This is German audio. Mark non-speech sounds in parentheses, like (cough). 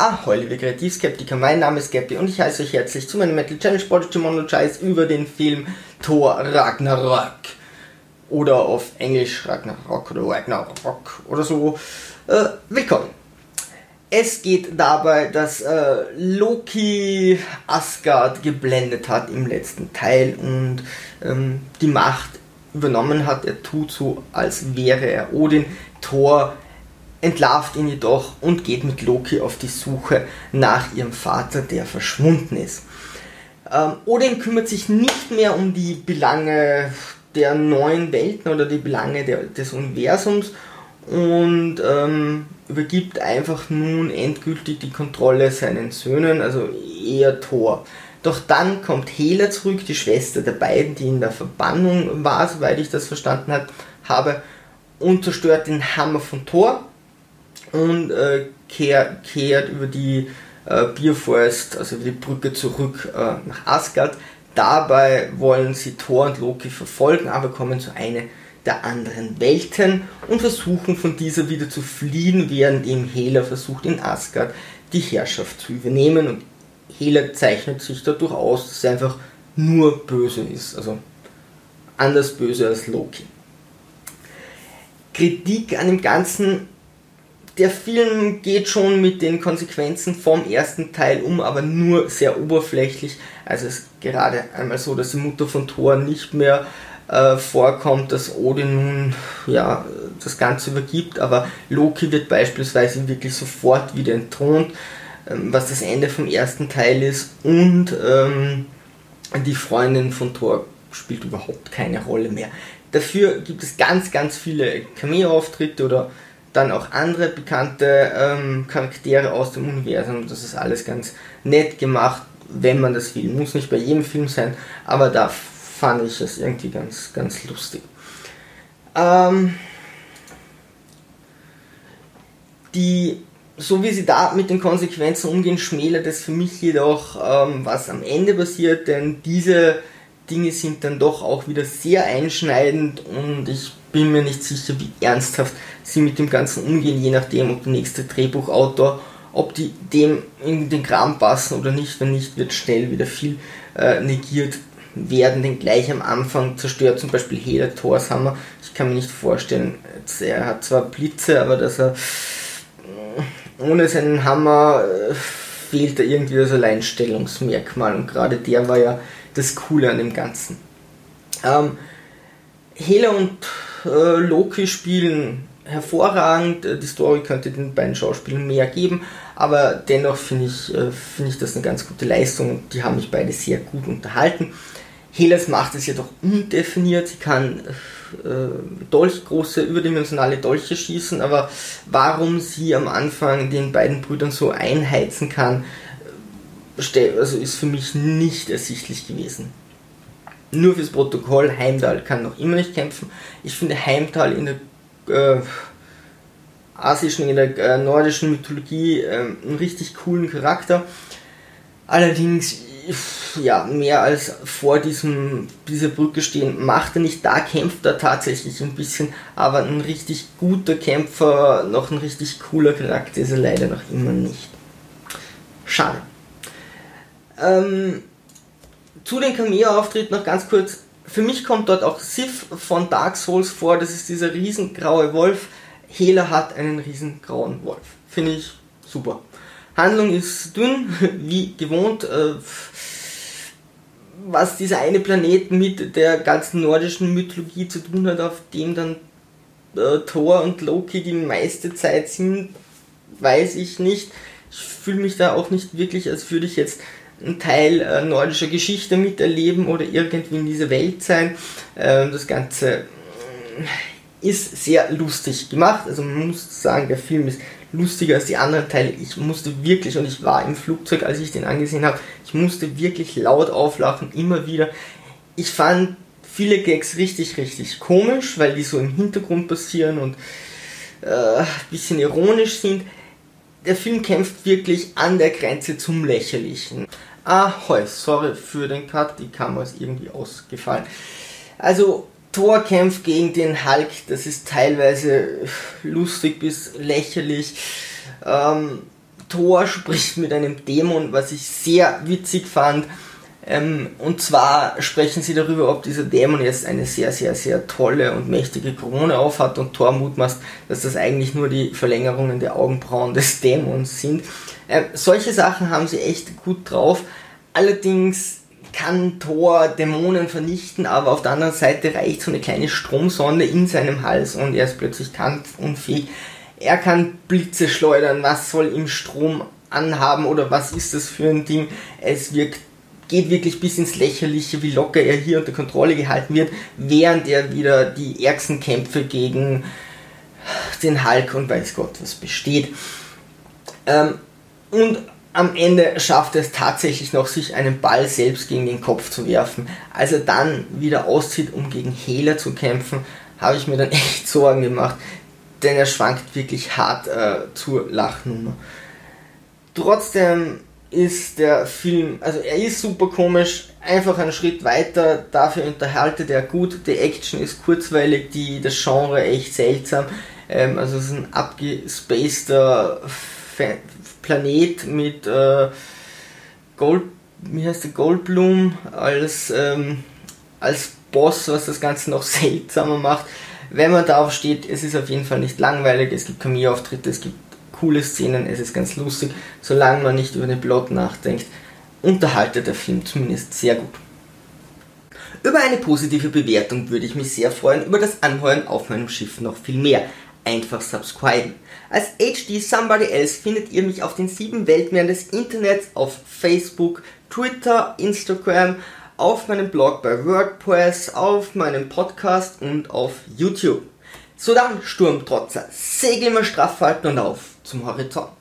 Ahoi, liebe Kreativskeptiker, mein Name ist Gappy und ich heiße euch herzlich zu meinem Metal Challenge Prodigy Monologize über den Film Thor Ragnarok. Oder auf Englisch Ragnarok oder Ragnarok oder so. Äh, willkommen. Es geht dabei, dass äh, Loki Asgard geblendet hat im letzten Teil und ähm, die Macht übernommen hat. Er tut so, als wäre er Odin. Thor entlarvt ihn jedoch und geht mit Loki auf die Suche nach ihrem Vater, der verschwunden ist. Ähm, Odin kümmert sich nicht mehr um die Belange der neuen Welten oder die Belange der, des Universums und ähm, übergibt einfach nun endgültig die Kontrolle seinen Söhnen, also eher Thor. Doch dann kommt Hela zurück, die Schwester der beiden, die in der Verbannung war, soweit ich das verstanden habe, und zerstört den Hammer von Thor und äh, kehrt, kehrt über die äh, Bierforest, also über die Brücke zurück äh, nach Asgard. Dabei wollen sie Thor und Loki verfolgen, aber kommen zu einer der anderen Welten und versuchen von dieser wieder zu fliehen, während eben Hela versucht in Asgard die Herrschaft zu übernehmen und Hela zeichnet sich dadurch aus, dass er einfach nur böse ist, also anders böse als Loki. Kritik an dem Ganzen der Film geht schon mit den Konsequenzen vom ersten Teil um, aber nur sehr oberflächlich. Also es ist gerade einmal so, dass die Mutter von Thor nicht mehr äh, vorkommt, dass Odin nun ja, das Ganze übergibt, aber Loki wird beispielsweise wirklich sofort wieder entthront, ähm, was das Ende vom ersten Teil ist und ähm, die Freundin von Thor spielt überhaupt keine Rolle mehr. Dafür gibt es ganz, ganz viele Cameo-Auftritte oder dann auch andere bekannte ähm, Charaktere aus dem Universum. Das ist alles ganz nett gemacht, wenn man das will. Muss nicht bei jedem Film sein, aber da fand ich es irgendwie ganz, ganz lustig. Ähm, die, so wie sie da mit den Konsequenzen umgehen, schmälert es für mich jedoch, ähm, was am Ende passiert, denn diese Dinge sind dann doch auch wieder sehr einschneidend und ich bin mir nicht sicher, wie ernsthaft sie mit dem Ganzen umgehen, je nachdem, ob der nächste Drehbuchautor, ob die dem in den Kram passen oder nicht. Wenn nicht, wird schnell wieder viel äh, negiert werden, denn gleich am Anfang zerstört zum Beispiel Hela Thors Hammer. Ich kann mir nicht vorstellen, er hat zwar Blitze, aber dass er äh, ohne seinen Hammer äh, fehlt da irgendwie das Alleinstellungsmerkmal und gerade der war ja das Coole an dem Ganzen. Ähm, Hela und äh, Loki spielen hervorragend. Äh, die Story könnte den beiden Schauspielern mehr geben, aber dennoch finde ich, äh, find ich das eine ganz gute Leistung und die haben mich beide sehr gut unterhalten. Helas macht es jedoch undefiniert, sie kann äh, Dolch, große überdimensionale Dolche schießen, aber warum sie am Anfang den beiden Brüdern so einheizen kann, äh, also ist für mich nicht ersichtlich gewesen nur fürs Protokoll, Heimdall kann noch immer nicht kämpfen. Ich finde Heimdall in der äh, asischen, in der äh, nordischen Mythologie äh, einen richtig coolen Charakter. Allerdings, ja, mehr als vor diesem, dieser Brücke stehen macht er nicht. Da kämpft er tatsächlich ein bisschen, aber ein richtig guter Kämpfer, noch ein richtig cooler Charakter ist er leider noch immer nicht. Schade. Ähm, zu den Cameo-Auftritten noch ganz kurz. Für mich kommt dort auch Sif von Dark Souls vor. Das ist dieser riesengraue Wolf. Hela hat einen riesengrauen Wolf. Finde ich super. Handlung ist dünn, (laughs) wie gewohnt. Äh, was dieser eine Planet mit der ganzen nordischen Mythologie zu tun hat, auf dem dann äh, Thor und Loki die meiste Zeit sind, weiß ich nicht. Ich fühle mich da auch nicht wirklich, als würde ich jetzt ein Teil äh, nordischer Geschichte miterleben oder irgendwie in dieser Welt sein. Äh, das Ganze äh, ist sehr lustig gemacht. Also man muss sagen, der Film ist lustiger als die anderen Teile. Ich musste wirklich, und ich war im Flugzeug, als ich den angesehen habe, ich musste wirklich laut auflachen, immer wieder. Ich fand viele Gags richtig, richtig komisch, weil die so im Hintergrund passieren und äh, ein bisschen ironisch sind. Der Film kämpft wirklich an der Grenze zum Lächerlichen. Ahoi, sorry für den Cut, die Kamera ist irgendwie ausgefallen. Also, Thor kämpft gegen den Hulk, das ist teilweise lustig bis lächerlich. Ähm, Thor spricht mit einem Dämon, was ich sehr witzig fand. Ähm, und zwar sprechen sie darüber, ob dieser Dämon jetzt eine sehr, sehr, sehr tolle und mächtige Krone aufhat und Thor mutmaßt, dass das eigentlich nur die Verlängerungen der Augenbrauen des Dämons sind. Ähm, solche Sachen haben sie echt gut drauf. Allerdings kann Thor Dämonen vernichten, aber auf der anderen Seite reicht so eine kleine Stromsonde in seinem Hals und er ist plötzlich kampfunfähig. Er kann Blitze schleudern, was soll ihm Strom anhaben oder was ist das für ein Ding? Es wirkt, geht wirklich bis ins Lächerliche, wie locker er hier unter Kontrolle gehalten wird, während er wieder die ärgsten Kämpfe gegen den Hulk und weiß Gott was besteht. Ähm, und am Ende schafft es tatsächlich noch, sich einen Ball selbst gegen den Kopf zu werfen. Als er dann wieder auszieht, um gegen Hehler zu kämpfen, habe ich mir dann (laughs) echt Sorgen gemacht, denn er schwankt wirklich hart äh, zur Lachnummer. Trotzdem ist der Film, also er ist super komisch, einfach einen Schritt weiter, dafür unterhaltet er gut, die Action ist kurzweilig, die, das Genre echt seltsam, ähm, also es ist ein abgespaceter Planet mit äh, Gold, wie heißt der Goldblum als, ähm, als Boss, was das Ganze noch (laughs) seltsamer macht. Wenn man darauf steht, es ist auf jeden Fall nicht langweilig, es gibt Cameo-Auftritte, es gibt coole Szenen, es ist ganz lustig, solange man nicht über den Plot nachdenkt, unterhaltet der Film zumindest sehr gut. Über eine positive Bewertung würde ich mich sehr freuen, über das Anheuern auf meinem Schiff noch viel mehr einfach subscriben. Als HD Somebody Else findet ihr mich auf den sieben Weltmeeren des Internets auf Facebook, Twitter, Instagram, auf meinem Blog bei WordPress, auf meinem Podcast und auf YouTube. So dann, Sturmtrotzer, Segel immer straff halten und auf zum Horizont.